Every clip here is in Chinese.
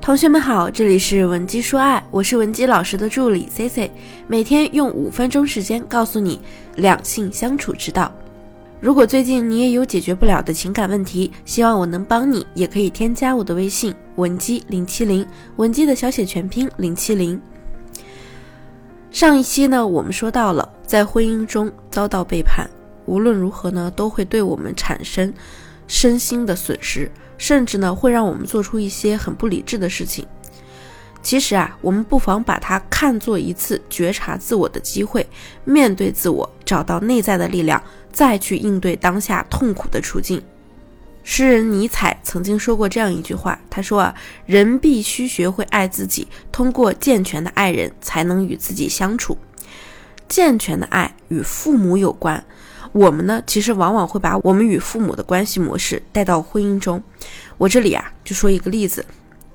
同学们好，这里是文姬说爱，我是文姬老师的助理 C C，每天用五分钟时间告诉你两性相处之道。如果最近你也有解决不了的情感问题，希望我能帮你，也可以添加我的微信文姬零七零，文姬的小写全拼零七零。上一期呢，我们说到了在婚姻中遭到背叛，无论如何呢，都会对我们产生身心的损失。甚至呢，会让我们做出一些很不理智的事情。其实啊，我们不妨把它看作一次觉察自我的机会，面对自我，找到内在的力量，再去应对当下痛苦的处境。诗人尼采曾经说过这样一句话，他说啊，人必须学会爱自己，通过健全的爱人，才能与自己相处。健全的爱与父母有关。我们呢，其实往往会把我们与父母的关系模式带到婚姻中。我这里啊，就说一个例子。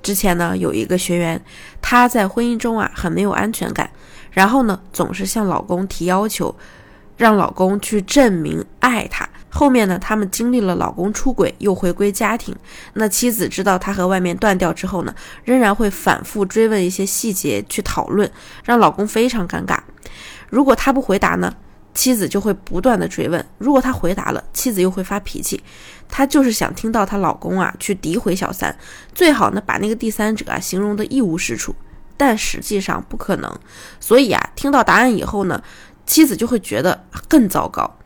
之前呢，有一个学员，她在婚姻中啊，很没有安全感，然后呢，总是向老公提要求，让老公去证明爱她。后面呢，他们经历了老公出轨又回归家庭，那妻子知道他和外面断掉之后呢，仍然会反复追问一些细节去讨论，让老公非常尴尬。如果他不回答呢？妻子就会不断的追问，如果他回答了，妻子又会发脾气。她就是想听到她老公啊去诋毁小三，最好呢把那个第三者啊形容的一无是处，但实际上不可能。所以啊，听到答案以后呢，妻子就会觉得更糟糕，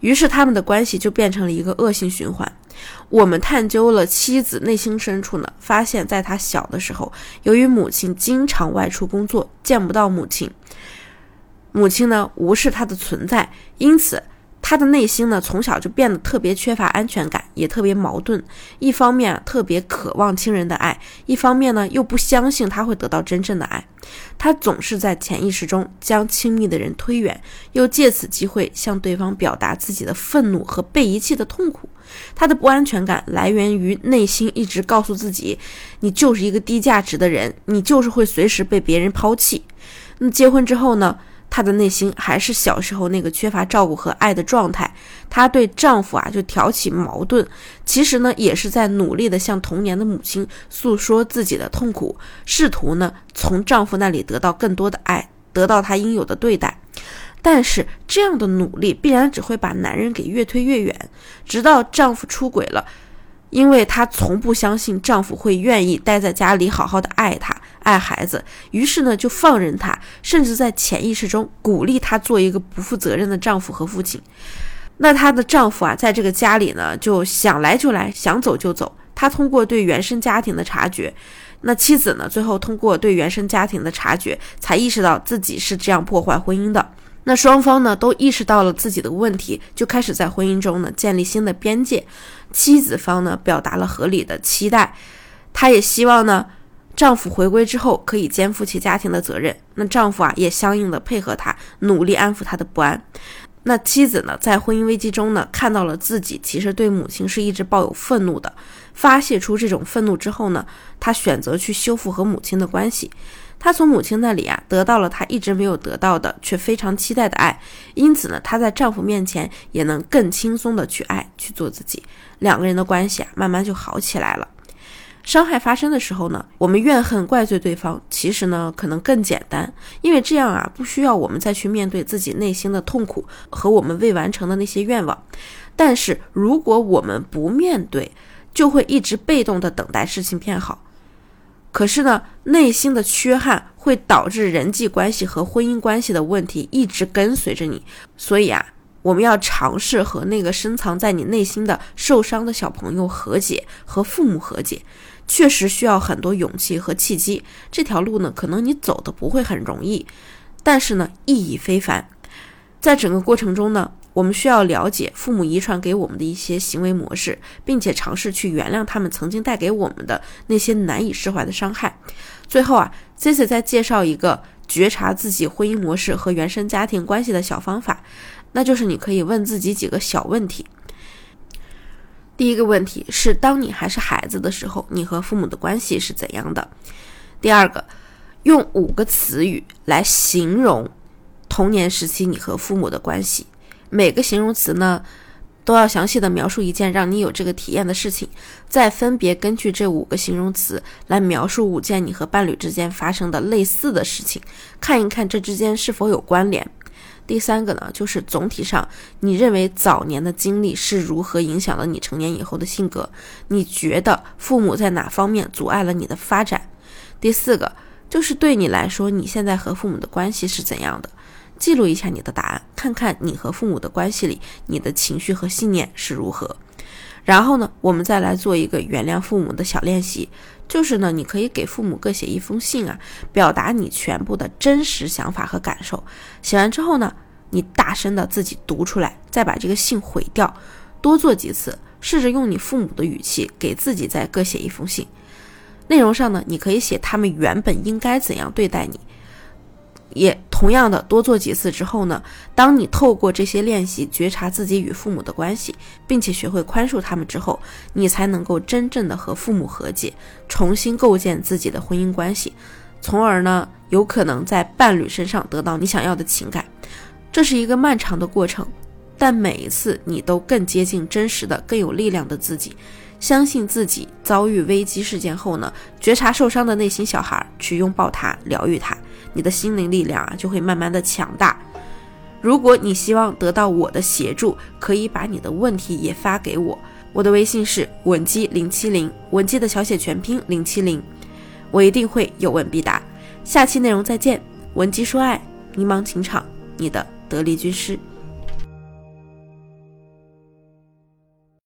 于是他们的关系就变成了一个恶性循环。我们探究了妻子内心深处呢，发现在她小的时候，由于母亲经常外出工作，见不到母亲。母亲呢无视他的存在，因此他的内心呢从小就变得特别缺乏安全感，也特别矛盾。一方面特别渴望亲人的爱，一方面呢又不相信他会得到真正的爱。他总是在潜意识中将亲密的人推远，又借此机会向对方表达自己的愤怒和被遗弃的痛苦。他的不安全感来源于内心一直告诉自己：“你就是一个低价值的人，你就是会随时被别人抛弃。”那结婚之后呢？她的内心还是小时候那个缺乏照顾和爱的状态，她对丈夫啊就挑起矛盾，其实呢也是在努力的向童年的母亲诉说自己的痛苦，试图呢从丈夫那里得到更多的爱，得到他应有的对待。但是这样的努力必然只会把男人给越推越远，直到丈夫出轨了，因为她从不相信丈夫会愿意待在家里好好的爱她。爱孩子，于是呢就放任他，甚至在潜意识中鼓励他做一个不负责任的丈夫和父亲。那她的丈夫啊，在这个家里呢，就想来就来，想走就走。他通过对原生家庭的察觉，那妻子呢，最后通过对原生家庭的察觉，才意识到自己是这样破坏婚姻的。那双方呢，都意识到了自己的问题，就开始在婚姻中呢建立新的边界。妻子方呢，表达了合理的期待，她也希望呢。丈夫回归之后可以肩负起家庭的责任，那丈夫啊也相应的配合她，努力安抚她的不安。那妻子呢，在婚姻危机中呢，看到了自己其实对母亲是一直抱有愤怒的，发泄出这种愤怒之后呢，她选择去修复和母亲的关系。她从母亲那里啊得到了她一直没有得到的却非常期待的爱，因此呢，她在丈夫面前也能更轻松的去爱去做自己，两个人的关系啊慢慢就好起来了。伤害发生的时候呢，我们怨恨怪罪对方，其实呢可能更简单，因为这样啊不需要我们再去面对自己内心的痛苦和我们未完成的那些愿望。但是如果我们不面对，就会一直被动的等待事情变好。可是呢，内心的缺憾会导致人际关系和婚姻关系的问题一直跟随着你。所以啊，我们要尝试和那个深藏在你内心的受伤的小朋友和解，和父母和解。确实需要很多勇气和契机，这条路呢，可能你走的不会很容易，但是呢，意义非凡。在整个过程中呢，我们需要了解父母遗传给我们的一些行为模式，并且尝试去原谅他们曾经带给我们的那些难以释怀的伤害。最后啊，Cici 再介绍一个觉察自己婚姻模式和原生家庭关系的小方法，那就是你可以问自己几个小问题。第一个问题是，当你还是孩子的时候，你和父母的关系是怎样的？第二个，用五个词语来形容童年时期你和父母的关系。每个形容词呢，都要详细的描述一件让你有这个体验的事情，再分别根据这五个形容词来描述五件你和伴侣之间发生的类似的事情，看一看这之间是否有关联。第三个呢，就是总体上你认为早年的经历是如何影响了你成年以后的性格？你觉得父母在哪方面阻碍了你的发展？第四个就是对你来说，你现在和父母的关系是怎样的？记录一下你的答案，看看你和父母的关系里，你的情绪和信念是如何。然后呢，我们再来做一个原谅父母的小练习，就是呢，你可以给父母各写一封信啊，表达你全部的真实想法和感受。写完之后呢，你大声的自己读出来，再把这个信毁掉，多做几次，试着用你父母的语气给自己再各写一封信。内容上呢，你可以写他们原本应该怎样对待你。也同样的多做几次之后呢，当你透过这些练习觉察自己与父母的关系，并且学会宽恕他们之后，你才能够真正的和父母和解，重新构建自己的婚姻关系，从而呢，有可能在伴侣身上得到你想要的情感。这是一个漫长的过程，但每一次你都更接近真实的、更有力量的自己。相信自己遭遇危机事件后呢，觉察受伤的内心小孩，去拥抱他，疗愈他。你的心灵力量啊，就会慢慢的强大。如果你希望得到我的协助，可以把你的问题也发给我。我的微信是文姬零七零，文姬的小写全拼零七零，我一定会有问必答。下期内容再见，文姬说爱，迷茫情场，你的得力军师。